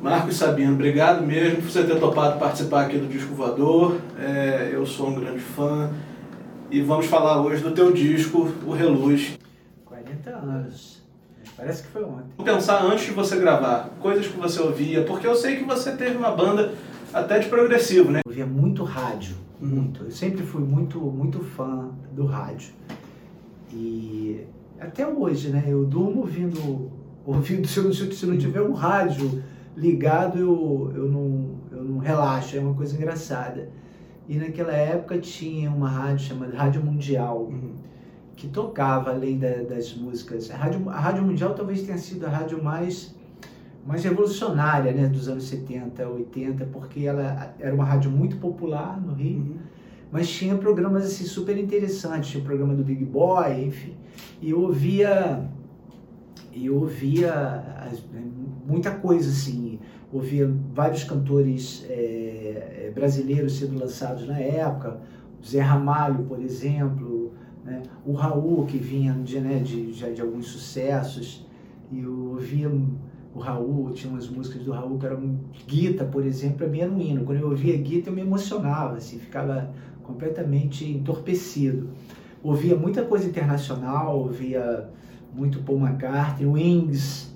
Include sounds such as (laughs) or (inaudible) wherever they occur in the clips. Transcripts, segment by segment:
Marcos Sabino, obrigado mesmo por você ter topado participar aqui do Disco Voador. É, eu sou um grande fã e vamos falar hoje do teu disco, O Reluz. 40 anos. Parece que foi ontem. Vou pensar antes de você gravar, coisas que você ouvia, porque eu sei que você teve uma banda até de progressivo, né? Eu ouvia muito rádio, muito. Eu sempre fui muito, muito fã do rádio. E até hoje, né? Eu durmo ouvindo, ouvindo se, eu, se não tiver um rádio ligado, eu, eu, não, eu não relaxo, é uma coisa engraçada. E naquela época tinha uma rádio chamada Rádio Mundial, uhum. que tocava além da, das músicas. A rádio, a rádio Mundial talvez tenha sido a rádio mais, mais revolucionária né, dos anos 70, 80, porque ela era uma rádio muito popular no Rio. Uhum mas tinha programas assim super interessantes, tinha o programa do Big Boy, enfim, e eu ouvia e eu ouvia muita coisa assim, ouvia vários cantores é, brasileiros sendo lançados na época, Zé Ramalho, por exemplo, né? o Raul que vinha de, né, de, já de alguns sucessos, e eu ouvia o Raul, tinha umas músicas do Raul que eram Guita, por exemplo, mim era um hino. Quando eu ouvia Guita eu me emocionava, assim, ficava completamente entorpecido. Ouvia muita coisa internacional, ouvia muito Paul McCartney, Wings,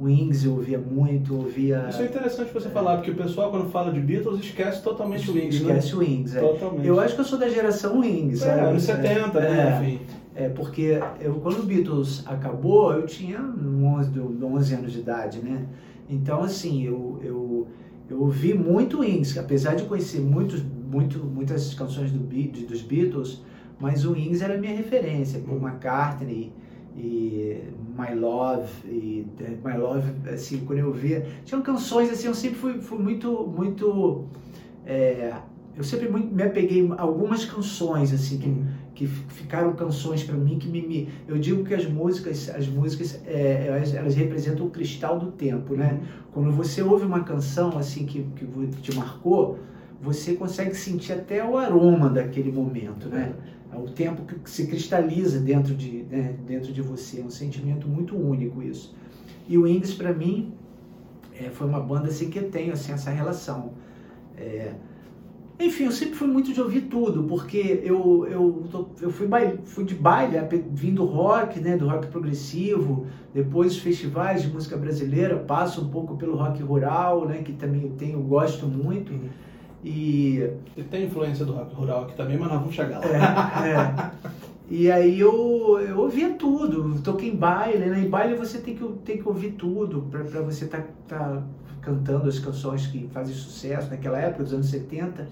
Wings eu ouvia muito, ouvia... Isso é interessante você é, falar, porque o pessoal quando fala de Beatles esquece totalmente o Wings, né? Esquece o Wings, é. Totalmente. Eu acho que eu sou da geração Wings, é, anos 70, é, né, enfim. É, porque eu, quando o Beatles acabou, eu tinha 11, 11 anos de idade, né? Então, assim, eu, eu, eu ouvi muito Wings, apesar de conhecer muitos muito, muitas canções do, dos Beatles, mas o Wings era a minha referência, Paul McCartney e My Love e My Love, assim, quando eu via, tinham canções assim, eu sempre fui, fui muito, muito, é, eu sempre muito, me apeguei a algumas canções assim que, uhum. que ficaram canções para mim que me, me, eu digo que as músicas, as músicas, é, elas, elas, representam o cristal do tempo, né? Uhum. Quando você ouve uma canção assim que, que te marcou você consegue sentir até o aroma daquele momento, né? É o tempo que se cristaliza dentro de, né, dentro de você, é um sentimento muito único isso. E o Wings, para mim, é, foi uma banda assim que eu tenho assim, essa relação. É, enfim, eu sempre fui muito de ouvir tudo, porque eu, eu, eu fui, baile, fui de baile, vindo rock, né, do rock progressivo, depois festivais de música brasileira, passo um pouco pelo rock rural, né, que também eu tenho, gosto muito. Uhum. E, e tem influência do rock rural aqui também, mas nós vamos chegar lá. É, é. E aí eu, eu ouvia tudo, toquei em baile, né? Em baile você tem que, tem que ouvir tudo para você estar tá, tá cantando as canções que fazem sucesso naquela época, dos anos 70.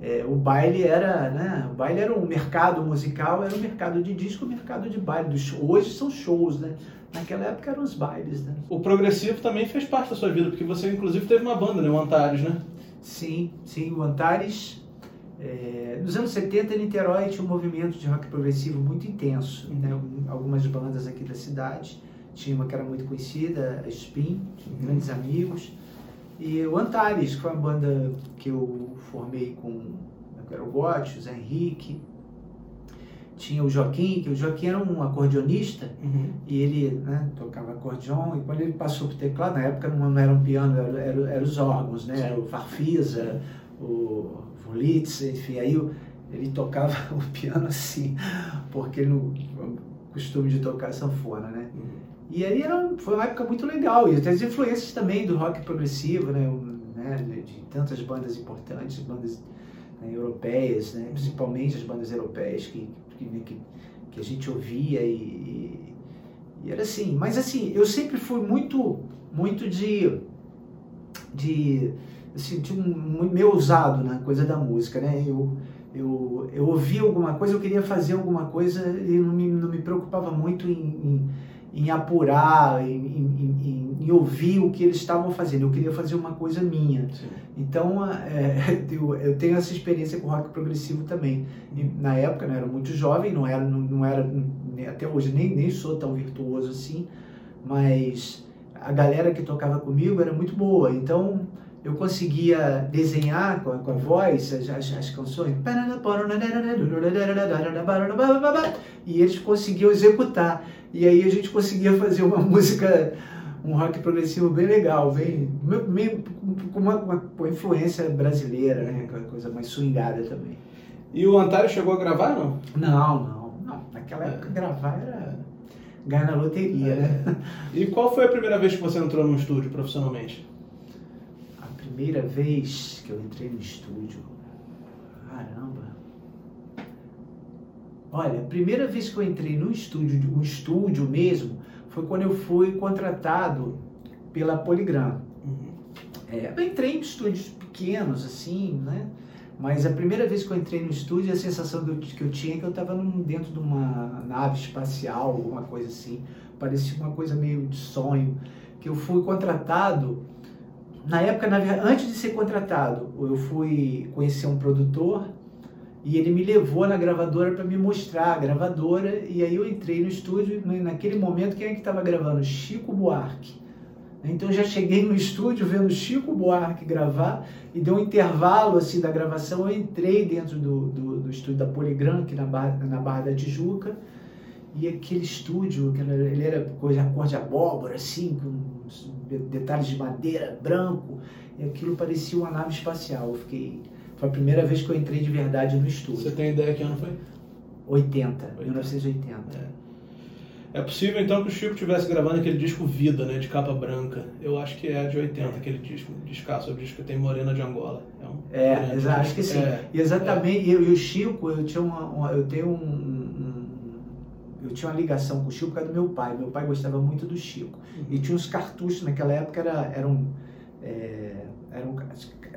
É, o baile era, né? O baile era um mercado musical, era um mercado de disco, um mercado de baile. Hoje são shows, né? Naquela época eram os bailes, né? O progressivo também fez parte da sua vida, porque você inclusive teve uma banda, né? O Antares, né? Sim, sim, o Antares. É, nos anos 70, Niterói tinha um movimento de rock progressivo muito intenso. Né? Algumas bandas aqui da cidade. Tinha uma que era muito conhecida, a Spin, uhum. grandes amigos. E o Antares, que foi uma banda que eu formei com o Gotti, o Zé Henrique, tinha o Joaquim, que o Joaquim era um acordeonista uhum. e ele né, tocava acordeon e quando ele passou para o teclado, na época não, era um piano, eram era, era os órgãos, né? Era o Farfisa, o Wurlitz, enfim, aí ele tocava (laughs) o piano assim, porque ele não costume de tocar sanfona, né? Uhum. E aí era, foi uma época muito legal, e tem as influências também do rock progressivo, né? né de, de tantas bandas importantes, bandas né, europeias, né? principalmente as bandas europeias que que, que, que a gente ouvia e, e, era assim. Mas assim, eu sempre fui muito, muito de, de, assim, de um, meio ousado na coisa da música, né? Eu, eu, eu ouvia alguma coisa, eu queria fazer alguma coisa e não me, não me preocupava muito em, em em apurar, em, em, em, ouvir o que eles estavam fazendo. Eu queria fazer uma coisa minha. Sim. Então, é, (laughs) eu, eu, tenho essa experiência com rock progressivo também. E, na época, eu era muito jovem, não era, não, não era até hoje nem, nem sou tão virtuoso assim, mas a galera que tocava comigo era muito boa. Então, eu conseguia desenhar com a, com a voz as, as, as, canções e eles conseguiam executar e aí a gente conseguia fazer uma (laughs) música um rock progressivo bem legal, bem, meio, com uma, uma, uma, influência brasileira, né? Aquela coisa mais swingada também. E o Antário chegou a gravar, não? Não, não. não. Naquela época gravar era ganhar na loteria, né? É. E qual foi a primeira vez que você entrou num estúdio profissionalmente? A primeira vez que eu entrei no estúdio, caramba. Olha, a primeira vez que eu entrei no estúdio, um estúdio mesmo, foi quando eu fui contratado pela Poligram. Uhum. É, eu entrei em estúdios pequenos, assim, né? Mas a primeira vez que eu entrei no estúdio, a sensação que eu, que eu tinha é que eu estava dentro de uma nave espacial, alguma coisa assim. Parecia uma coisa meio de sonho. Que eu fui contratado. Na época, na verdade, antes de ser contratado, eu fui conhecer um produtor e ele me levou na gravadora para me mostrar a gravadora. E aí eu entrei no estúdio. Naquele momento, quem é que estava gravando? Chico Buarque. Então já cheguei no estúdio vendo Chico Buarque gravar e deu um intervalo assim da gravação. Eu entrei dentro do, do, do estúdio da Poligram, aqui na Barra, na Barra da Tijuca. E aquele estúdio, ele era coisa cor de abóbora, assim, com detalhes de madeira, branco. E aquilo parecia uma nave espacial. Eu fiquei. Foi a primeira vez que eu entrei de verdade no estúdio. Você tem ideia que ano foi? 80, 80. 1980. É. É possível então que o Chico estivesse gravando aquele disco Vida, né, de capa branca. Eu acho que é de 80 aquele disco, descasso, o disco que tem Morena de Angola. É, um é exato, acho que sim. É, Exatamente. É. E, o Chico, eu tinha uma, uma eu tenho um, um, eu tinha uma ligação com o Chico por causa do meu pai. Meu pai gostava muito do Chico. Uhum. E tinha uns cartuchos naquela época era era um é, era um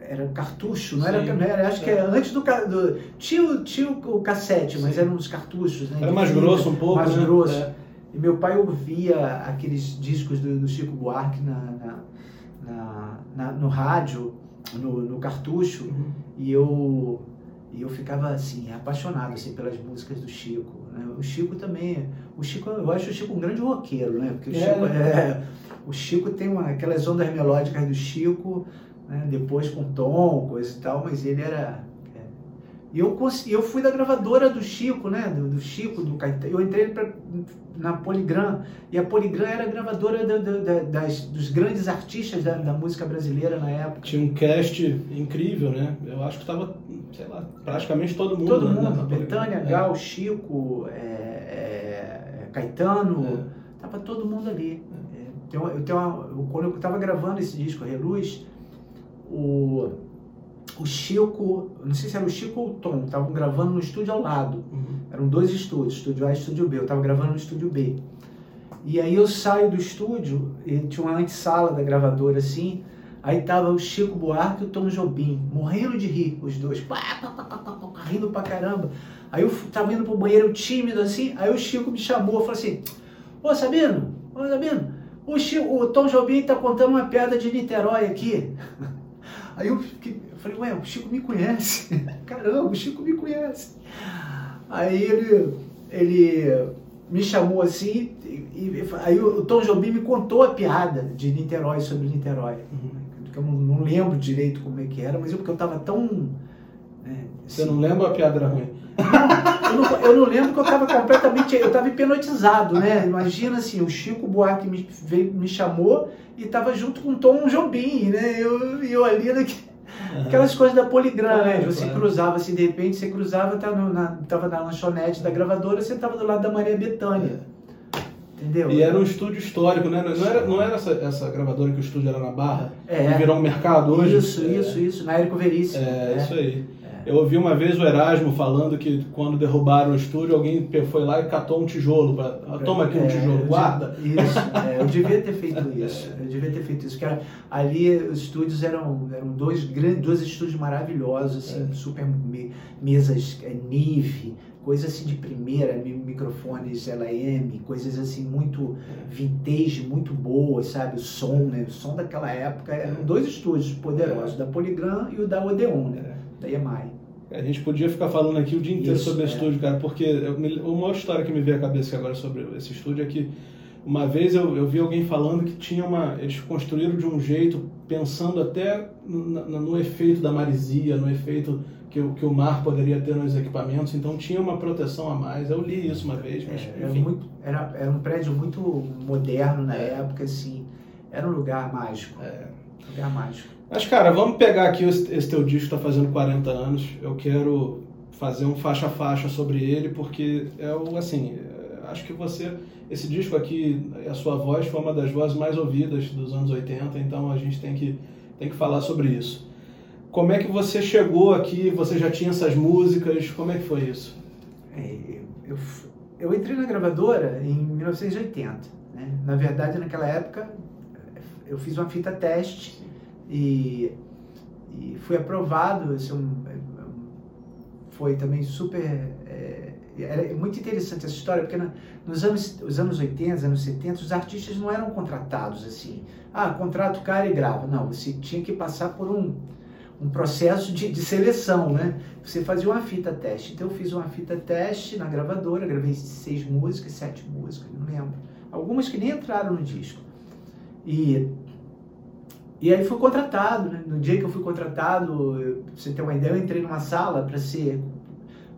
era cartucho, não era, não era acho que era antes do, do tinha, tinha o cassete, mas eram uns cartuchos, né? Era mais grosso um pouco, mais né? grosso. É. E meu pai ouvia aqueles discos do, do Chico Buarque na, na, na, na, no rádio, no, no cartucho, uhum. e eu e eu ficava assim apaixonado assim pelas músicas do Chico. Né? O Chico também, o Chico, eu acho o Chico um grande roqueiro, né? Porque o é, Chico né? é, o Chico tem uma, aquelas ondas melódicas do Chico, né? depois com tom, coisa e tal, mas ele era e eu, eu fui da gravadora do Chico, né? Do, do Chico, do Caetano. Eu entrei pra, na Poligram. E a Poligram era a gravadora do, do, das, dos grandes artistas da, da, música brasileira na época. Tinha um cast incrível, né? Eu acho que estava, sei lá, praticamente todo mundo. Todo mundo. Na, na Betânia, é. Gal, Chico, é, é, Caetano. É. Tava todo mundo ali. É. Eu tenho uma, quando eu estava gravando esse disco, Reluz, o o Chico, não sei se era o Chico ou o Tom, estavam gravando no estúdio ao lado. Uhum. Eram dois estúdios, estúdio A e estúdio B. Eu estava gravando no estúdio B. E aí eu saio do estúdio, e tinha uma antessala da gravadora assim, aí tava o Chico Buarque e o Tom Jobim, morrendo de rir, os dois, pá, pá, pá, pá, pá, rindo pra caramba. Aí eu tava indo pro banheiro tímido assim, aí o Chico me chamou, falou assim, ô Sabino, ô Sabino, o, Chico, o Tom Jobim tá contando uma piada de Niterói aqui. (laughs) Aí eu fiquei, Falei, ué, o Chico me conhece. (laughs) Caramba, o Chico me conhece. Aí ele, ele me chamou assim, e, e, aí o Tom Jobim me contou a piada de Niterói sobre Niterói. Uhum. Eu não, não, lembro direito como é que era, mas eu, porque eu estava tão. Né, assim, Você não lembra a piada era ruim? Eu, não, eu não lembro que eu estava completamente. Eu estava hipnotizado, né? Imagina assim, o Chico Buarque me, veio, me chamou e estava junto com o Tom Jobim, né? Eu, eu ali naquele Aquelas coisas da Poligram, né? Você claro. cruzava assim, de repente você cruzava, tava, no, na, tava na lanchonete da gravadora, você tava do lado da Maria Bethânia. Entendeu? E era um estúdio histórico, né? Não era, não era essa, essa gravadora que o estúdio era na Barra? É. Virou um mercado hoje? Isso, é. isso, isso. Na Érico Veríssimo. É, é, isso aí. Eu ouvi uma vez o Erasmo falando que quando derrubaram o estúdio, alguém foi lá e catou um tijolo. Pra, ah, Toma aqui um é, tijolo, guarda. Isso, é, eu devia ter feito (laughs) isso. Eu devia ter feito isso. Porque ali os estúdios eram, eram dois grandes, dois estúdios maravilhosos, assim, é. super me, mesas é, Nive, coisas assim de primeira, microfones LAM, coisas assim muito vintage, muito boas, sabe? O som, né? O som daquela época eram dois estúdios poderosos, da Polygram e o da Odeon, né? Da EMI. A gente podia ficar falando aqui o dia inteiro Isso, sobre é. estúdio, cara, porque uma história que me veio à cabeça agora sobre esse estúdio é que uma vez eu, eu vi alguém falando que tinha uma. Eles construíram de um jeito, pensando até no, no efeito da marisia, no efeito que, que o mar poderia ter nos equipamentos, então tinha uma proteção a mais. Eu li isso uma vez, mas. É, era, muito, era, era um prédio muito moderno na é. época, assim. Era um lugar mágico. É. Lugar mágico. Mas, cara, vamos pegar aqui esse teu disco que está fazendo 40 anos. Eu quero fazer um faixa a faixa sobre ele, porque é o, assim, é, acho que você, esse disco aqui, a sua voz foi uma das vozes mais ouvidas dos anos 80, então a gente tem que, tem que falar sobre isso. Como é que você chegou aqui? Você já tinha essas músicas? Como é que foi isso? É, eu, eu entrei na gravadora em 1980. Né? Na verdade, naquela época, eu fiz uma fita teste e, e fui aprovado. É um, foi também super. É, é muito interessante essa história, porque na, nos anos, os anos 80, anos 70, os artistas não eram contratados assim. Ah, contrato o cara e grava. Não, você tinha que passar por um, um processo de, de seleção, né? Você fazia uma fita teste. Então eu fiz uma fita teste na gravadora, gravei seis músicas, sete músicas, não lembro. Algumas que nem entraram no disco. E e aí fui contratado, né? No dia que eu fui contratado, eu, pra você ter uma ideia, eu entrei numa sala para ser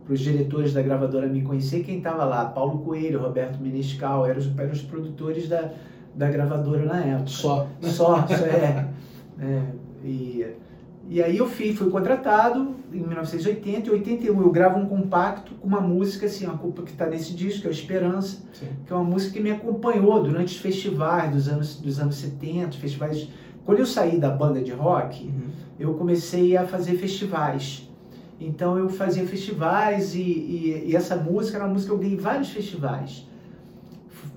para os diretores da gravadora me conhecer quem estava lá, Paulo Coelho, Roberto Menescal, eram os, eram os produtores da, da gravadora na época. Só. Só, só é. é e, e aí eu fui, fui contratado em 1980 e 81 eu gravo um compacto com uma música assim, uma culpa que está nesse disco, que é o Esperança, Sim. que é uma música que me acompanhou durante os festivais dos anos, dos anos 70, festivais quando eu saí da banda de rock, uhum. eu comecei a fazer festivais. Então eu fazia festivais e, e, e, essa música era uma música que eu ganhei vários festivais.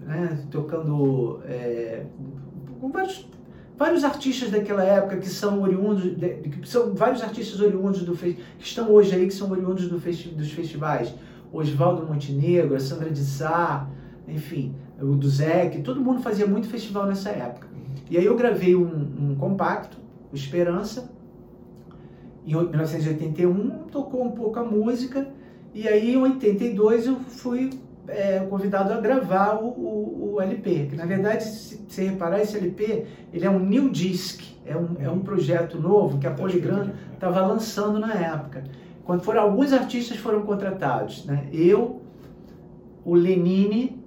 Né? Tocando é, com vários, vários artistas daquela época que são oriundos, de, que são vários artistas oriundos do que estão hoje aí, que são oriundos do festi dos festivais. Oswaldo Montenegro, a Sandra de Sá, enfim, o do todo mundo fazia muito festival nessa época. E aí eu gravei um, um compacto, o Esperança, em 1981, tocou um pouco a música, e aí em 82 eu fui é, convidado a gravar o, o, o, LP, que na verdade, se você reparar, esse LP, ele é um new disc, é um, é um projeto novo que a Polygram estava lançando na época. Quando foram, alguns artistas foram contratados, né? Eu, o Lenine,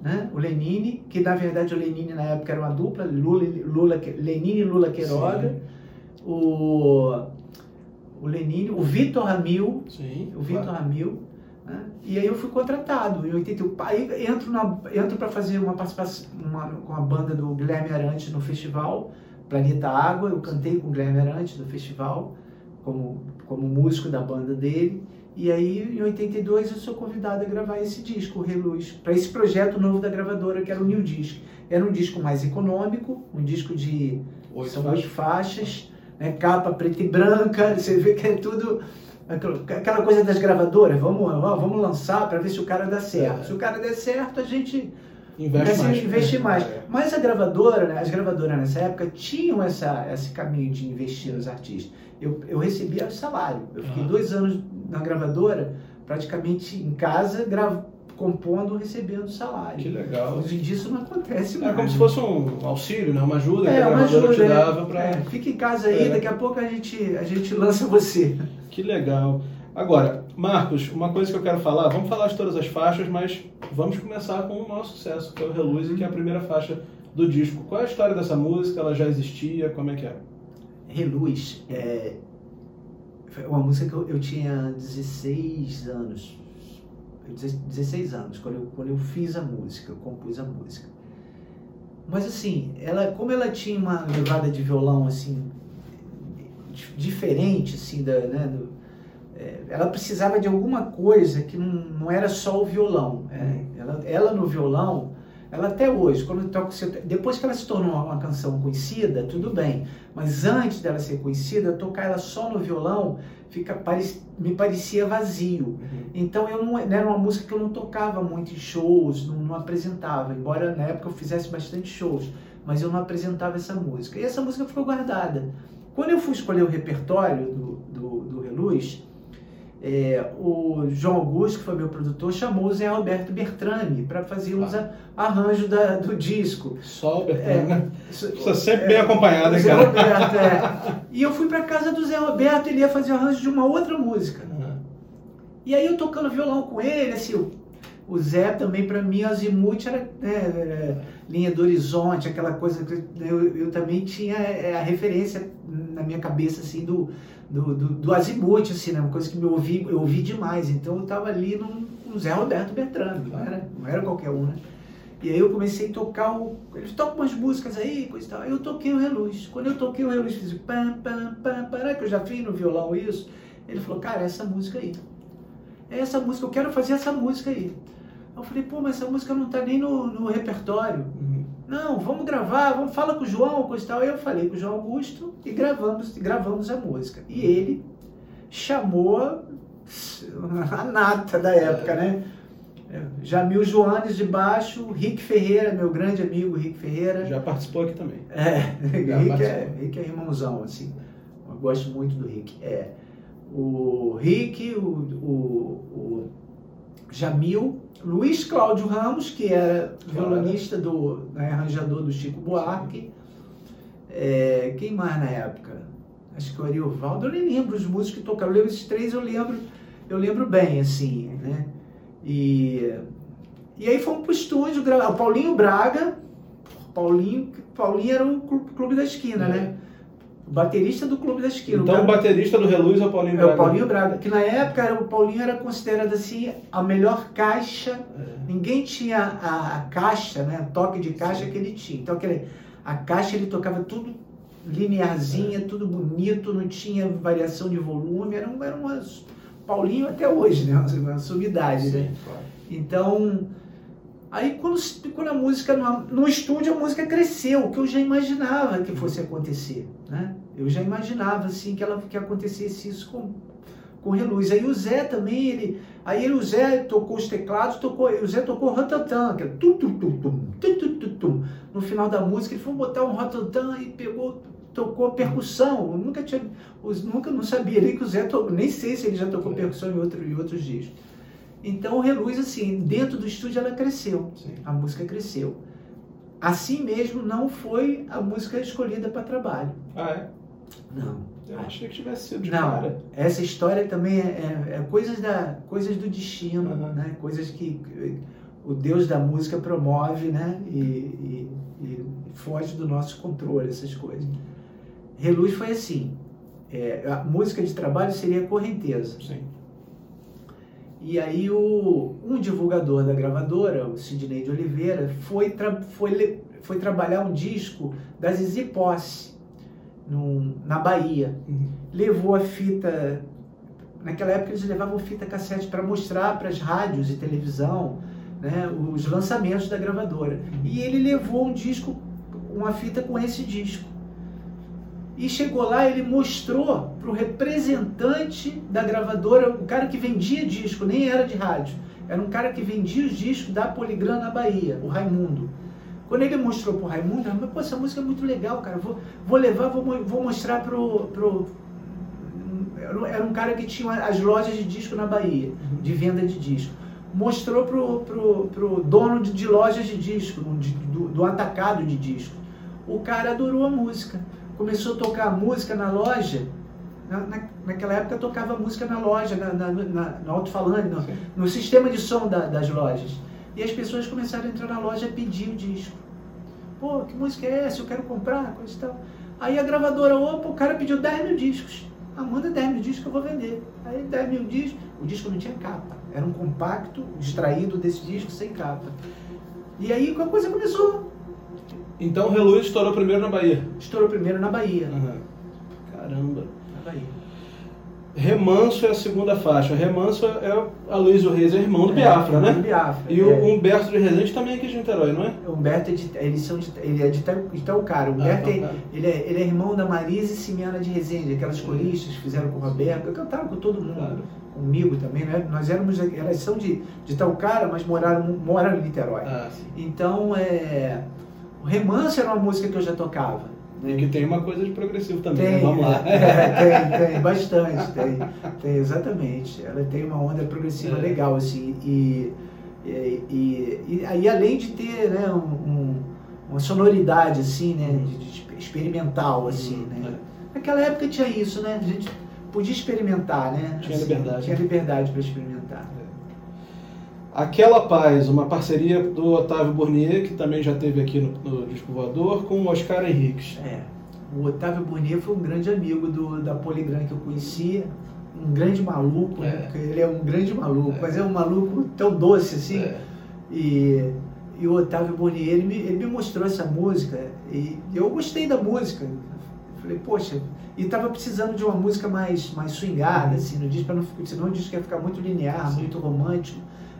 né? o Lenine, que na verdade o Lenine na época era uma dupla, Lula, Lula, Lenine e Lula Queiroga, o, o Lenine, o Vitor Ramil, Sim, o Vitor claro. Ramil, né? e aí eu fui contratado em 81, aí entro, na, entro para fazer uma participação uma, com a banda do Guilherme Arante no festival, Planeta Água, eu cantei com o Guilherme Arante no festival, como, como músico da banda dele, e aí, em 82, eu sou convidado a gravar esse disco, o Reluz, para esse projeto novo da gravadora, que era o New Disc. Era um disco mais econômico, um disco de oito são faixas, oito faixas né, capa preta e branca, (laughs) você vê que é tudo aquela coisa das gravadoras, vamos, vamos lançar para ver se o cara dá certo. É. Se o cara der certo, a gente investe mais. Investe mais. É. Mas a gravadora, né, as gravadoras nessa época tinham essa, esse caminho de investir nos artistas. Eu, eu recebia salário. Eu fiquei uhum. dois anos na gravadora, praticamente em casa, gravo, compondo, recebendo salário. Que legal. Hoje em dia isso não acontece mais. É como se fosse um auxílio, né? uma ajuda é, que a gravadora ajuda, te dava para... É, fica em casa aí, é. daqui a pouco a gente, a gente lança você. Que legal. Agora, Marcos, uma coisa que eu quero falar, vamos falar de todas as faixas, mas vamos começar com o maior sucesso, que é o Reluz, que é a primeira faixa do disco. Qual é a história dessa música? Ela já existia? Como é que é? Reluz é uma música que eu, eu tinha 16 anos. 16 anos, quando eu, quando eu fiz a música, eu compus a música. Mas assim, ela, como ela tinha uma levada de violão assim diferente assim da, né, do, é, ela precisava de alguma coisa que não, não era só o violão. É, uhum. ela, ela no violão, ela até hoje, quando toca, depois que ela se tornou uma canção conhecida, tudo bem. Mas antes dela ser conhecida, tocar ela só no violão fica, me parecia vazio. Uhum. Então eu não, era uma música que eu não tocava muito em shows, não, não, apresentava. Embora na época eu fizesse bastante shows, mas eu não apresentava essa música. E essa música ficou guardada. Quando eu fui escolher o repertório do, do, do Reluz, é, o João Augusto, que foi meu produtor, chamou o Zé Roberto Bertrami para fazer os ah. arranjos do disco. Só o Bertrami, é, Você sempre é, bem acompanhado, hein, Zé cara? Roberto, é. (laughs) E eu fui para casa do Zé Roberto, ele ia fazer o arranjo de uma outra música. Uhum. E aí eu tocando violão com ele, assim, o Zé também, para mim, Azimuth era né, linha do horizonte, aquela coisa que eu, eu também tinha é, a referência na minha cabeça, assim, do, do, do, do Azimuth, assim, né, uma coisa que me ouvi, eu ouvi demais. Então eu estava ali no, no, Zé Roberto Bertrand, não era, não era qualquer um, né? E aí eu comecei a tocar o. Eles tocam umas músicas aí, coisa e tal. Eu toquei o Reluz. Quando eu toquei o Reluz, fiz pam, pam, pam, pam, que eu já fiz no violão isso. Ele falou, cara, essa música aí. É essa música, eu quero fazer essa música aí. Eu falei, pô, mas essa música não tá nem no, no repertório. Uhum. Não, vamos gravar, vamos fala com o João, coisa e tal. Aí eu falei com o João Augusto e gravamos, gravamos a música. E ele chamou a nata da época, né? Jamil Joanes de baixo, Rick Ferreira, meu grande amigo Rick Ferreira. Já participou aqui também. É, Rick é, Rick é irmãozão, assim. Eu gosto muito do Rick. É, o Rick, o, o, o Jamil, Luiz Cláudio Ramos, que era violonista do né, arranjador do Chico Buarque. É, quem mais na época? Acho que o Ariovaldo, eu nem lembro os músicos que tocaram. Eu lembro esses três, eu lembro, eu lembro bem, assim, né? E, e aí fomos pro estúdio, o Paulinho Braga, Paulinho, Paulinho era o clube da esquina, é. né? O baterista do Clube da Esquina. Então o, cara, o baterista do Reluz é o Paulinho Braga? É o Paulinho Braga, que na época era, o Paulinho era considerado assim a melhor caixa. É. Ninguém tinha a, a, caixa, né? O toque de caixa que ele tinha. Então aquele, a caixa ele tocava tudo linearzinha, é. tudo bonito, não tinha variação de volume, era, um, era umas Paulinho até hoje, né? Uma sumidade, né? Claro. Então, aí quando, quando a música, no, no estúdio, a música cresceu, que eu já imaginava que fosse acontecer, né? Eu já imaginava, assim, que, ela, que acontecesse isso com, com Reluz. Aí o Zé também, ele, aí ele, o Zé tocou os teclados, tocou, o Zé tocou Rotantan, que é tum, tum, tum, tum, tum, tum, tum, tum. No final da música, ele foi botar um Rotantan e pegou tocou percussão. Eu nunca tinha, nunca não sabia nem que o Zé tocou, nem sei se ele já tocou percussão em, outro, em outros discos. Então o Reluz, assim, dentro do estúdio ela cresceu. Sim. A música cresceu. Assim mesmo não foi a música escolhida para trabalho. Ah, é? Não. Eu achei que tivesse sido de Não, cara. essa história também é, é, é, coisas, da, coisas do destino, uhum. né? Coisas que o Deus da música promove, né? E, e, e foge do nosso controle, essas coisas. Reluz foi assim. É, a música de trabalho seria correnteza. Sim. E aí o, um divulgador da gravadora, o Sidney de Oliveira, foi, tra foi, foi trabalhar um disco da Zizi Posse num, na Bahia. Uhum. Levou a fita. Naquela época eles levavam fita cassete para mostrar para as rádios e televisão né, os lançamentos da gravadora. Uhum. E ele levou um disco, uma fita com esse disco. E chegou lá, ele mostrou para o representante da gravadora, o cara que vendia disco, nem era de rádio, era um cara que vendia os discos da Poligram na Bahia, o Raimundo. Quando ele mostrou para o Raimundo, ele pô, essa música é muito legal, cara, vou, vou levar, vou, vou mostrar pro, pro... Era um cara que tinha as lojas de disco na Bahia, de venda de disco. Mostrou pro, pro, pro dono de, de lojas de disco, do, do atacado de disco. O cara adorou a música começou a tocar música na loja. Na, na, naquela época tocava música na loja, na, na, na no alto-falante, no, no, sistema de som da, das lojas. E as pessoas começaram a entrar na loja e pedir o disco. Pô, que música é essa? Eu quero comprar, coisa e tal. Aí a gravadora, opa, o cara pediu 10 mil discos. Ah, manda 10 mil discos que eu vou vender. Aí 10 mil discos, o disco não tinha capa. Era um compacto extraído desse disco sem capa. E aí a coisa começou então o Reluz estourou primeiro na Bahia. Estourou primeiro na Bahia. Uhum. Caramba. Na Bahia. Remanso é a segunda faixa. Remanso é a Luiz Reis, é irmão do é, Biafra, né? Do Biafra. E é. o Humberto de Rezende também é aqui de Niterói, não é? O Humberto é de, eles são de, ele é de Itaucara. O Humberto ah, é, ele, é, ele é irmão da Marisa e Simiana de Rezende, aquelas coristas que fizeram com o Roberto, cantaram com todo mundo. Claro. Comigo também, né? Nós éramos, elas são de, de Itaucara, mas moraram, moraram em Niterói. Ah, então, é o Remanso era uma música que eu já tocava. Né? Que tem uma coisa de progressivo também, tem, né? vamos lá. É, tem, tem, (laughs) bastante, tem, tem, exatamente. Ela tem uma onda progressiva é. legal, assim, e, e, e, e, aí além de ter né, um, um, uma sonoridade, assim, né, de, de experimental, assim, uhum. né. É. Naquela época tinha isso, né, a gente podia experimentar, né. Tinha assim, liberdade. Tinha liberdade para experimentar. Aquela Paz, uma parceria do Otávio Bournier, que também já teve aqui no, no Disco Voador, com o Oscar Henriques. É. O Otávio Bournier foi um grande amigo do, da Poligram que eu conhecia, um grande maluco, né? É. Porque ele é um grande maluco, É. mas é um maluco tão doce assim. É. E, e o Otávio Bournier, ele me, ele me mostrou essa música e eu gostei da música. Falei, poxa, e tava precisando de uma música mais, mais swingada, assim, no disco, pra não, senão o disco ia ficar muito linear, Sim. muito romântico.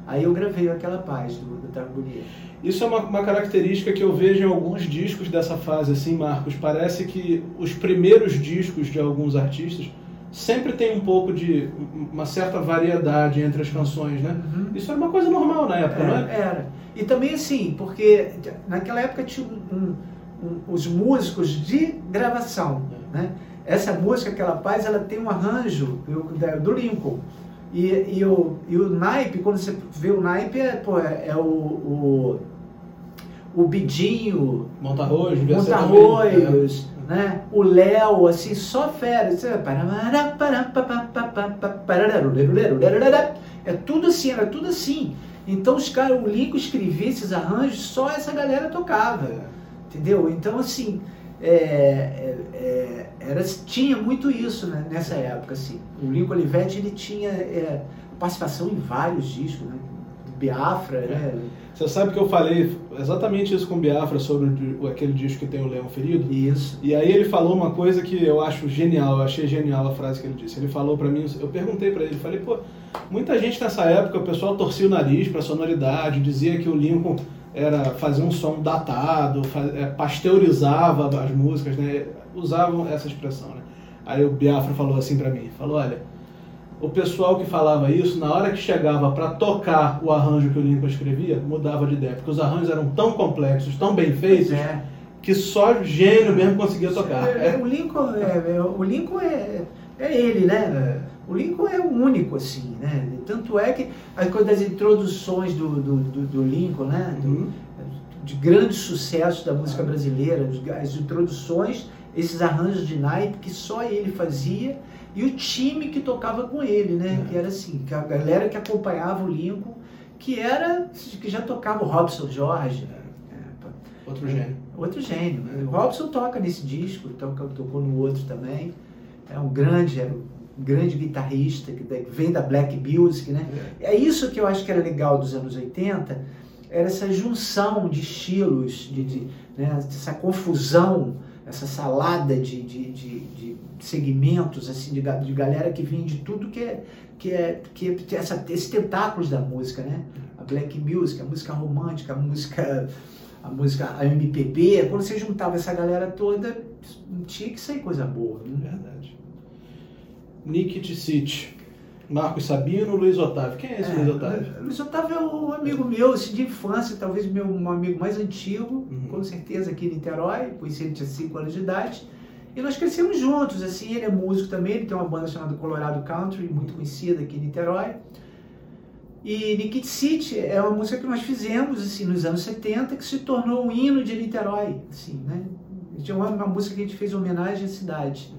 Aí eu gravei aquela paz do, do Bournier. Isso é uma, uma característica que eu vejo em alguns discos dessa fase, assim, Marcos. Parece que os primeiros discos de alguns artistas sempre tem um pouco de uma certa variedade entre as canções, né? Isso era uma coisa normal na época, não Era, é? era. E também assim, porque naquela época tinha um- um- os músicos de gravação, né? Essa música, aquela paz, ela tem um arranjo do Lincoln. E, e, o, e o naipe, quando você vê o naipe, é, pô, é, é o, o, o Bidinho, Monta Arroz, devia ser também, Montarroios, né? O Léo, assim, só fera. É tudo assim, era tudo assim. Então os caras, o Lincoln escrevia esses arranjos, só essa galera tocava. É. Entendeu? Então, assim, é, é, é, era, tinha muito isso né, nessa época. Assim. O Lincoln Olivetti ele tinha é, participação em vários discos, né? Biafra, né? Você sabe que eu falei exatamente isso com o Biafra sobre o aquele disco que tem o Leão Ferido? Isso. E aí ele falou uma coisa que eu acho genial, eu achei genial a frase que ele disse. Ele falou pra mim, eu perguntei pra ele, falei, pô, muita gente nessa época, o pessoal torcia o nariz pra sonoridade, dizia que o Lincoln era fazia um som datado, fa- é, pasteurizava as músicas, né? Usavam essa expressão, né? Aí o Biafra falou assim pra mim, falou, olha, o pessoal que falava isso, na hora que chegava pra tocar o arranjo que o Lincoln escrevia, mudava de ideia, porque os arranjos eram tão complexos, tão bem feitos, É. que só gênio mesmo conseguia tocar. É, É. O Lincoln, é, é, o Lincoln é, é ele, né? O Lincoln é o único, assim, né? Tanto é que as coisas das introduções do, do, do, do Lincoln, né? Do- Uhum. de grande sucesso da música brasileira, as introduções, esses arranjos de naipe que só ele fazia e o time que tocava com ele, né? É. Que era assim, que a galera que acompanhava o Lincoln, que era que já tocava o Robson Jorge, é, Outro gênio. Outro gênio. né? O Robson toca nesse disco, tocou no outro também. É um grande, é um grande guitarrista que vem da black music, né? É isso que eu acho que era legal dos anos 80, era essa junção de estilos, de, de, né, essa confusão, essa salada de, de, de, de segmentos, assim, de, de galera que vinha de tudo que é, que é, que é essa, esses tentáculos da música, né? A black music, a música romântica, a música, a música a MPB, quando você juntava essa galera toda, tinha que sair coisa boa, né? Verdade. Nick City. Marcos Sabino, Luiz Otávio. Quem é esse Luiz Otávio? Luiz Otávio é um amigo meu, assim, de infância, talvez meu um amigo mais antigo, Uhum. com certeza aqui em Niterói, conheci ele tinha 5 anos de idade. E nós crescemos juntos, assim, ele é músico também, ele tem uma banda chamada Colorado Country, muito conhecida aqui em Niterói. E Nikit City é uma música que nós fizemos, assim, nos anos 70, que se tornou um hino de Niterói, assim, né? É uma, uma música que a gente fez homenagem à cidade.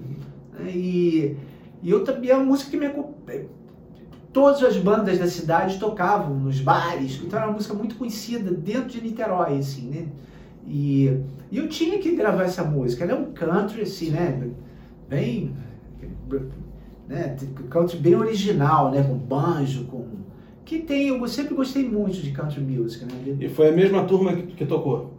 né? E, e eu também é uma música que me acompanha. Todas as bandas da cidade tocavam nos bares, então era uma música muito conhecida dentro de Niterói, assim, né? E, e eu tinha que gravar essa música. Ela é um country, assim, né? Bem. Né? Country bem original, né? Com banjo, com. Que tem. Eu sempre gostei muito de country music, né? E foi a mesma turma que, que tocou?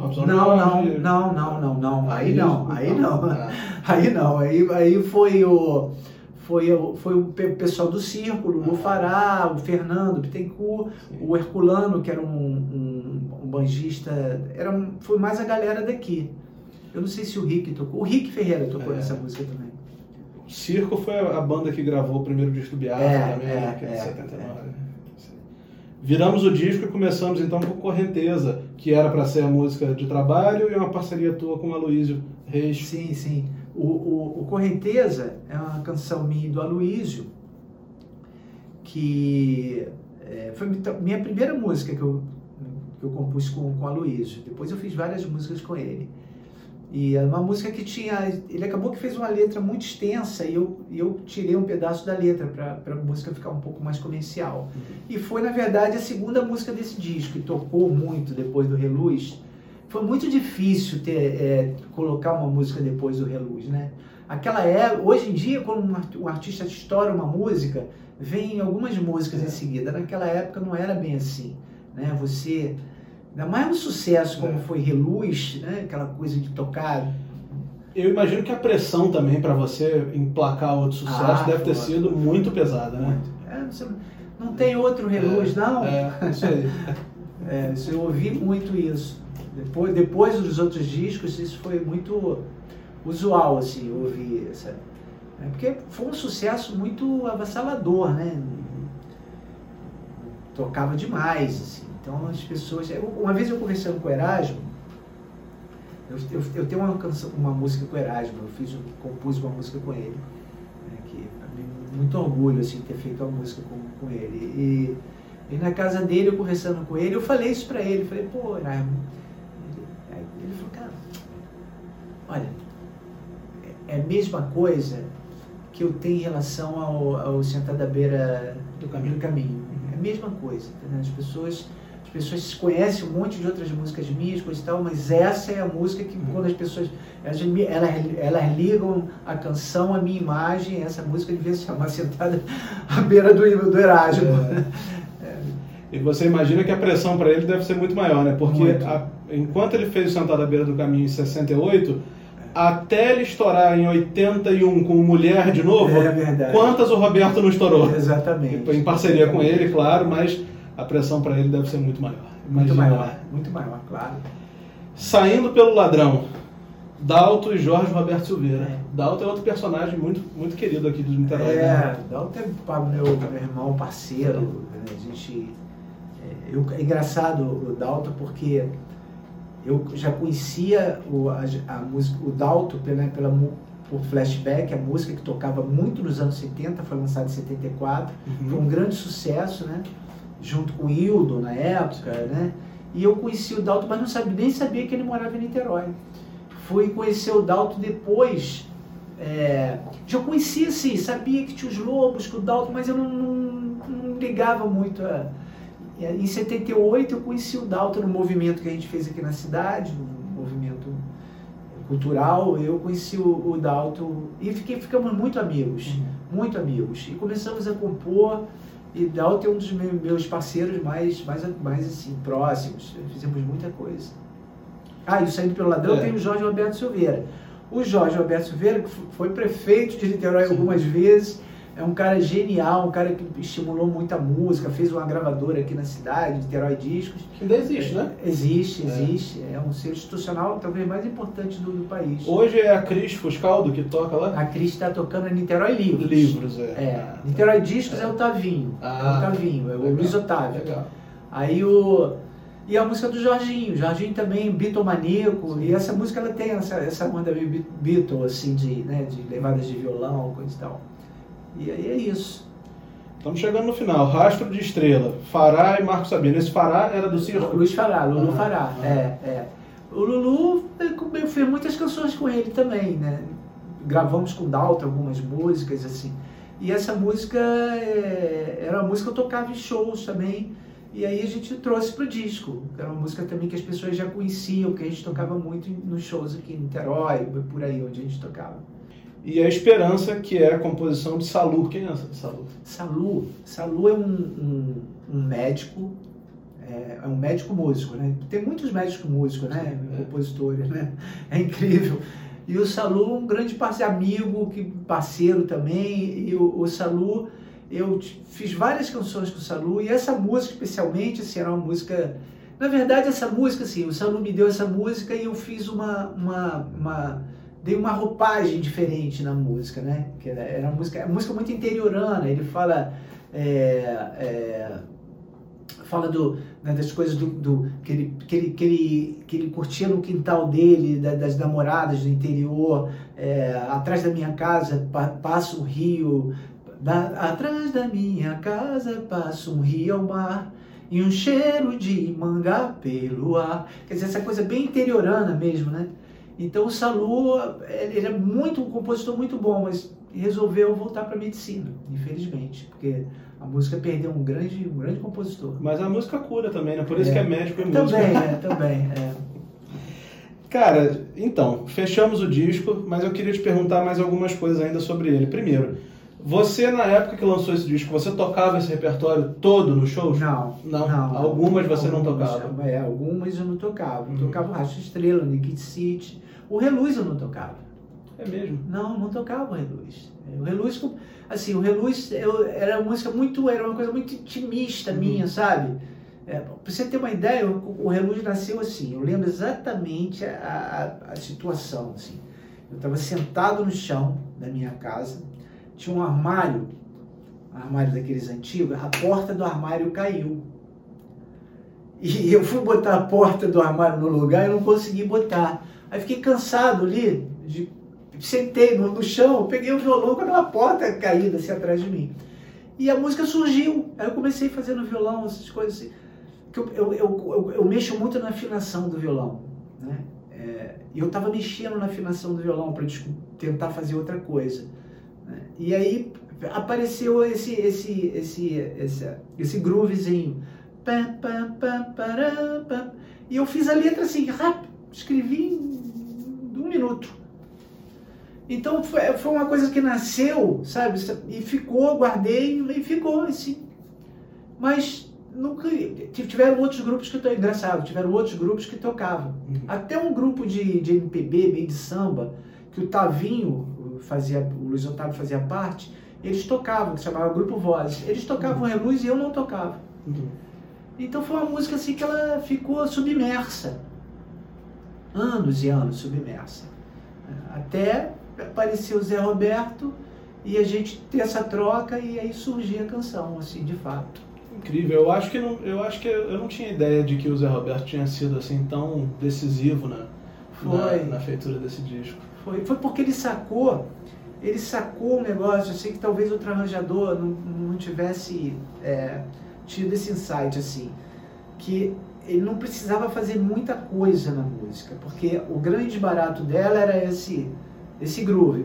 Robson Não, não, não, não, não, não. Aí não, aí não. Ah, Aí não, aí, aí foi o foi o, foi o pe- pessoal do Círculo, o Ah. Fará, o Fernando Bittencourt, sim. o Herculano, que era um, um, um banjista, era foi mais a galera daqui. Eu não sei se o Rick tocou. O Rick Ferreira tocou É. nessa música também. O Circo foi a banda que gravou o primeiro disco do Biafra É, também, é, de é, 79. Sim. Viramos o disco e começamos então com Correnteza, que era para ser a música de trabalho e uma parceria tua com o Aloysio Reis. Sim, sim. O, o, o Correnteza é uma canção minha do Aloísio, que é, foi minha- primeira música que eu, que eu compus com, com o Aloísio. Depois eu fiz várias músicas com ele. E é uma música que tinha. Ele acabou que fez uma letra muito extensa e eu, eu tirei um pedaço da letra para a música ficar um pouco mais comercial. Uhum. E foi, na verdade, a segunda música desse disco, que tocou muito depois do Reluz. Foi muito difícil ter, é, colocar uma música depois do Reluz, né? Aquela é, hoje em dia, quando um artista estoura uma música, vem algumas músicas é. em seguida. Naquela época não era bem assim, né? Você Ainda mais um sucesso como é. foi Reluz, né? aquela coisa de tocar. Eu imagino que a pressão também para você emplacar outro sucesso ah, deve ter sido muito pesada, né? É, não tem outro Reluz, é, não? É, isso aí. (laughs) é, eu ouvi muito isso. Depois, depois dos outros discos, isso foi muito usual, assim, ouvir essa. É, porque foi um sucesso muito avassalador, né? Tocava demais, assim. Então as pessoas. Uma vez eu conversando com o Erasmo, eu, eu, eu tenho uma canção, uma música com o Erasmo, eu fiz, compus uma música com ele, né, que muito orgulho assim ter feito uma música com, com ele. E, e na casa dele, eu conversando com ele, eu falei isso para ele, falei, pô, Erasmo, ele, falou, cara, olha, é, é a mesma coisa que eu tenho em relação ao, ao sentar da beira do caminho. Do caminho. É a mesma coisa. As pessoas as pessoas conhecem um monte de outras músicas minhas, coisa e tal, mas essa é a música que quando as pessoas elas, elas, elas ligam a canção à minha imagem, essa música devia se chamar Sentada (laughs) à beira do, do Erasmo. É. É. E você imagina que a pressão para ele deve ser muito maior, né? Porque a, enquanto ele fez o Sentada à beira do caminho em 68, até ele estourar em 81 com Mulher de novo, é quantas o Roberto não estourou? Exatamente. Em parceria com ele, claro, mas a pressão para ele deve ser muito maior. Imagina muito maior, muito maior, claro. Saindo pelo ladrão, Dalto e Jorge Roberto Silveira. É. Dalto é outro personagem muito, muito querido aqui do Niterói. É, né? Dalto é meu, meu irmão, parceiro. Né? A gente, é, eu, é engraçado o Dalto porque eu já conhecia o, a, a música, o Dalto pela, pela, por flashback, a música que tocava muito nos anos 70, foi lançada em 74, uhum. foi um grande sucesso, né? Junto com o Hildo na época, né? E eu conheci o Dalto, mas não sabia, nem sabia que ele morava em Niterói. Fui conhecer o Dalto depois. É, já conhecia, assim, sabia que tinha os lobos, que o Dalto, mas eu não, não, não ligava muito a, em 78 eu conheci o Dalton no movimento que a gente fez aqui na cidade, no movimento cultural. Eu conheci o, o Dalton e fiquei, ficamos muito amigos, uhum. muito amigos. E começamos a compor. E Dalton é um dos meus parceiros mais, mais, mais assim, próximos. Fizemos muita coisa. Ah, e o Saindo pelo Ladrão é. tem o Jorge Roberto Silveira. O Jorge Roberto Silveira, que foi prefeito de Niterói Sim. algumas vezes, é um cara genial, um cara que estimulou muita música, fez uma gravadora aqui na cidade, Niterói Discos. Que ainda existe, né? Existe, é. existe. É um ser institucional talvez mais importante do, do, país. Hoje é a Cris Fuscaldo que toca lá? A Cris está tocando em Niterói Livros. Livros, é. é. Niterói Discos é, é o Tavinho. Ah, é o Tavinho, é o Luiz Otávio. Legal. Aí o... E a música do Jorginho, Jorginho também, bitomaníaco, e essa música ela tem essa, essa onda Beatle, assim, de, né, de levadas de violão, coisa e tal. E aí é isso. Estamos chegando no final. Rastro de Estrela, Fará e Marco Sabino. Esse Fará era do circo? Luiz Fará, Lulu ah, Fará. Ah. É, é. O Lulu, eu fiz muitas canções com ele também, né? Gravamos com o Dalton algumas músicas, assim. E essa música é, era uma música que eu tocava em shows também. E aí a gente trouxe para o disco. Era uma música também que as pessoas já conheciam, que a gente tocava muito nos shows aqui em Niterói, por aí onde a gente tocava e a Esperança, que é a composição de Salu. Quem é Salu? Salu, Salu é um, um, um médico, é, é, um médico músico, né? Tem muitos médicos músicos, né? É. Compositores, né? É incrível. E o Salu, um grande parceiro, amigo, que parceiro também. E o, o Salu, eu fiz várias canções com o Salu e essa música especialmente, assim, era uma música na verdade, essa música, assim, o Salu me deu essa música e eu fiz uma, uma, uma dei uma roupagem diferente na música, né? Que era, era uma música, é uma música muito interiorana. Ele fala é, é, fala do, né, das coisas do, do, que, ele, que, ele, que, ele, que ele curtia no quintal dele, da, das namoradas do interior. É, atrás da minha casa passa um rio, da, atrás da minha casa passa um rio ao mar e um cheiro de manga pelo ar. Quer dizer, essa coisa bem interiorana mesmo, né? Então o Salu, ele é muito um compositor muito bom, mas resolveu voltar para medicina, infelizmente, porque a música perdeu um grande, um grande compositor. Mas a música cura também, né? Por isso é. que é médico e música. Também, é, (laughs) também, é. Cara, então, fechamos o disco, mas eu queria te perguntar mais algumas coisas ainda sobre ele. Primeiro, você, na época que lançou esse disco, você tocava esse repertório todo no show? Não. Não? não algumas você não tocava? É, algumas eu não tocava. Uhum. Eu tocava o Racha Estrela, Nick City. O Reluz eu não tocava. É mesmo? Não, não tocava o Reluz. O Reluz, assim, o Reluz eu, era uma música muito, era uma coisa muito intimista uhum. minha, sabe? É, para você ter uma ideia, o, o Reluz nasceu assim, eu lembro exatamente a, a, a situação, assim. Eu estava sentado no chão da minha casa, tinha um armário, armário daqueles antigos, a porta do armário caiu. E (laughs) eu fui botar a porta do armário no lugar e não consegui botar. Aí fiquei cansado ali, de, sentei no, no chão, peguei o violão quando a porta caída assim atrás de mim. E a música surgiu. Aí eu comecei no violão essas coisas assim. Que eu, eu, eu, eu, eu mexo muito na afinação do violão. Né? É, e eu estava mexendo na afinação do violão para tentar fazer outra coisa. E aí apareceu esse, esse, esse, esse, esse groovezinho. E eu fiz a letra assim, rápido, escrevi em um minuto. Então foi, foi uma coisa que nasceu, sabe? E ficou, guardei e ficou assim. Mas nunca. Tiveram outros grupos que estão engraçado, tiveram outros grupos que tocavam. Uhum. Até um grupo de, de MPB, meio de samba, que o Tavinho fazia, o Luiz Otávio fazia parte, eles tocavam, que se chamava Grupo Vozes. Eles tocavam uhum. Reluz e eu não tocava. Uhum. Então foi uma música assim que ela ficou submersa. Anos e anos submersa. Até apareceu o Zé Roberto e a gente ter essa troca e aí surgia a canção, assim, de fato. Incrível. Eu acho que não, eu acho que eu não tinha ideia de que o Zé Roberto tinha sido assim tão decisivo na, na, na feitura desse disco. Foi, foi porque ele sacou, ele sacou um negócio assim que talvez outro arranjador não, não tivesse é, tido esse insight assim, que ele não precisava fazer muita coisa na música, porque o grande barato dela era esse esse groove,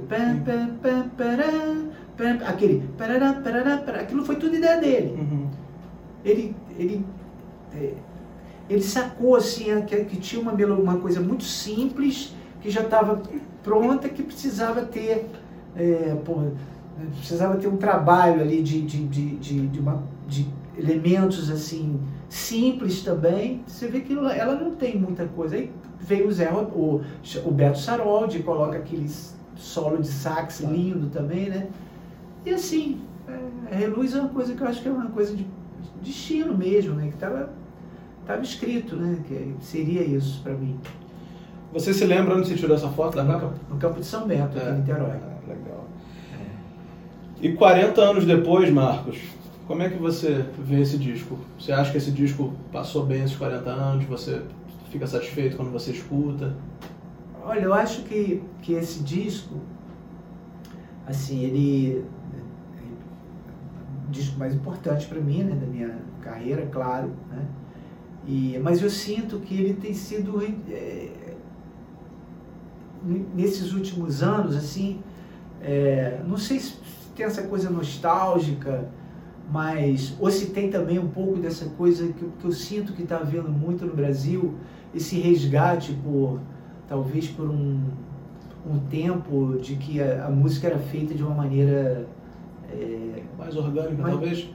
aquele, aquilo foi tudo ideia dele. Uhum. Ele, ele, é, ele sacou assim que, que tinha uma, uma coisa muito simples que já estava pronta, que precisava ter, é, porra, precisava ter um trabalho ali de, de, de, de, de, uma, de elementos assim simples também. Você vê que ela não tem muita coisa. Aí veio o Zé, o, o Beto Saroldi, coloca aquele solo de sax lindo também, né? E assim, é, reluz é uma coisa que eu acho que é uma coisa de destino mesmo, né? Que estava tava escrito, né? Que seria isso para mim. Você se lembra onde você tirou essa foto da capa? No campo de São Bento, é, aqui em Niterói. É, legal. É. E 40 anos depois, Marcos, como é que você vê esse disco? Você acha que esse disco passou bem esses 40 anos? Você fica satisfeito quando você escuta? Olha, eu acho que, que esse disco, assim, ele é o disco mais importante para mim, né, da minha carreira, claro, né? E, mas eu sinto que ele tem sido é, nesses últimos anos, assim, é, não sei se tem essa coisa nostálgica, mas ou se tem também um pouco dessa coisa que, que eu sinto que está havendo muito no Brasil, esse resgate por talvez por um, um tempo de que a, a música era feita de uma maneira é, mais orgânica, mais, talvez.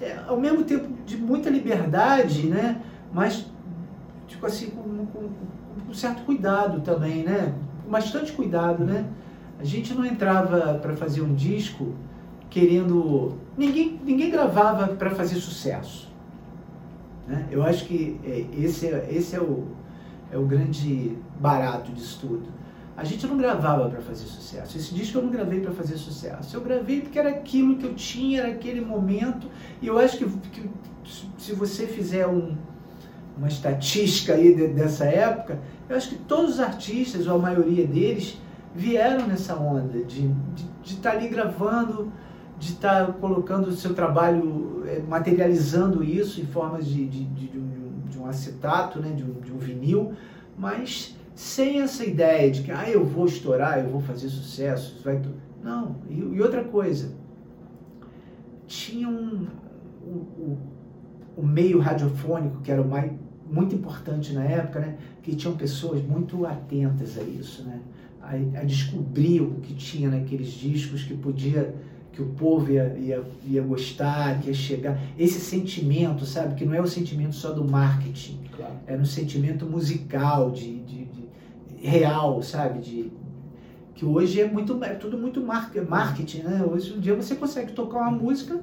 É, ao mesmo tempo de muita liberdade, né? Mas tipo assim com, com, com um certo cuidado também, né? Bastante cuidado, né? A gente não entrava para fazer um disco querendo. Ninguém, ninguém gravava para fazer sucesso. Né? Eu acho que é, esse, é, esse é, o, é o grande barato disso tudo. A gente não gravava para fazer sucesso. Esse disco eu não gravei para fazer sucesso. Eu gravei porque era aquilo que eu tinha, era aquele momento. E eu acho que, que se você fizer um, uma estatística aí de, dessa época, eu acho que todos os artistas, ou a maioria deles, vieram nessa onda de estar tá ali gravando, de estar tá colocando o seu trabalho, é, materializando isso em formas de, de, de, de, um, de um acetato, né, de um, de um vinil, mas sem essa ideia de que ah, eu vou estourar, eu vou fazer sucesso, vai não. E, e, outra coisa, tinha um, um meio radiofônico que era o mais muito importante na época, né? Que tinham pessoas muito atentas a isso, né? A, a descobrir o que tinha naqueles discos que podia que o povo ia, ia, ia gostar, que ia chegar. Esse sentimento, sabe? Que não é o sentimento só do marketing. Claro. Era um sentimento musical, de, de, de real, sabe? De, que hoje é muito é tudo muito marketing, né? Hoje um dia você consegue tocar uma música,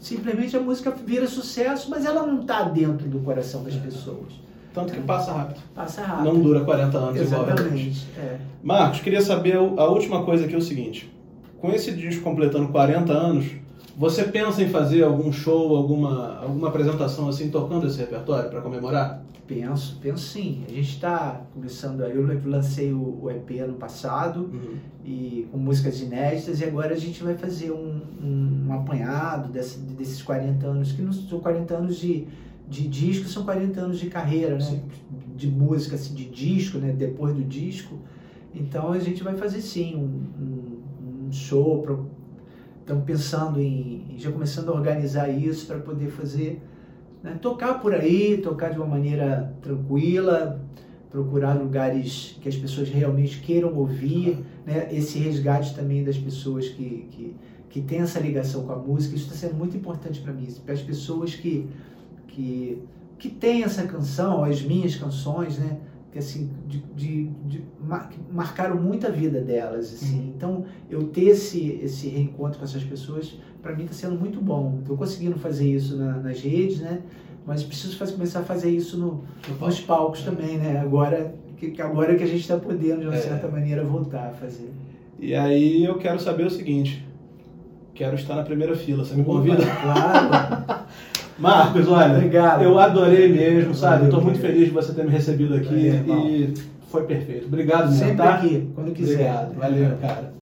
simplesmente a música vira sucesso, mas ela não está dentro do coração das é. pessoas. Tanto que passa rápido. Passa rápido. Não dura 40 anos Exatamente. igual. É. Marcos, queria saber a última coisa aqui é o seguinte com esse disco completando 40 anos, você pensa em fazer algum show, alguma, alguma apresentação assim, tocando esse repertório para comemorar? Penso, penso sim. A gente está começando, eu lancei o, o EP ano passado uhum. e com músicas inéditas e agora a gente vai fazer um, um, um apanhado desse, desses 40 anos, que não são 40 anos de, de disco, são 40 anos de carreira, né? Sim. De música, assim, de disco, né? Depois do disco. Então a gente vai fazer sim um, um show, estamos pensando em, já começando a organizar isso para poder fazer, né, tocar por aí, tocar de uma maneira tranquila, procurar lugares que as pessoas realmente queiram ouvir, né, esse resgate também das pessoas que, que, que têm essa ligação com a música, isso está sendo muito importante para mim, para as pessoas que, que, que têm essa canção, as minhas canções, né, que assim de, de, de mar, marcaram muito a vida delas assim. Uhum. então eu ter esse esse reencontro com essas pessoas para mim está sendo muito bom. Estou conseguindo fazer isso na, nas redes né? Mas preciso fazer, começar a fazer isso no, nos palcos também né? Agora que agora que a gente está podendo de uma é. certa maneira voltar a fazer. E aí eu quero saber o seguinte. Quero estar na primeira fila você me convida? claro (laughs) Marcos, olha, Obrigado. eu adorei mesmo, sabe? Estou muito feliz de você ter me recebido aqui e foi perfeito. Obrigado, Sempre tá? aqui, quando quiser. Obrigado, valeu, cara.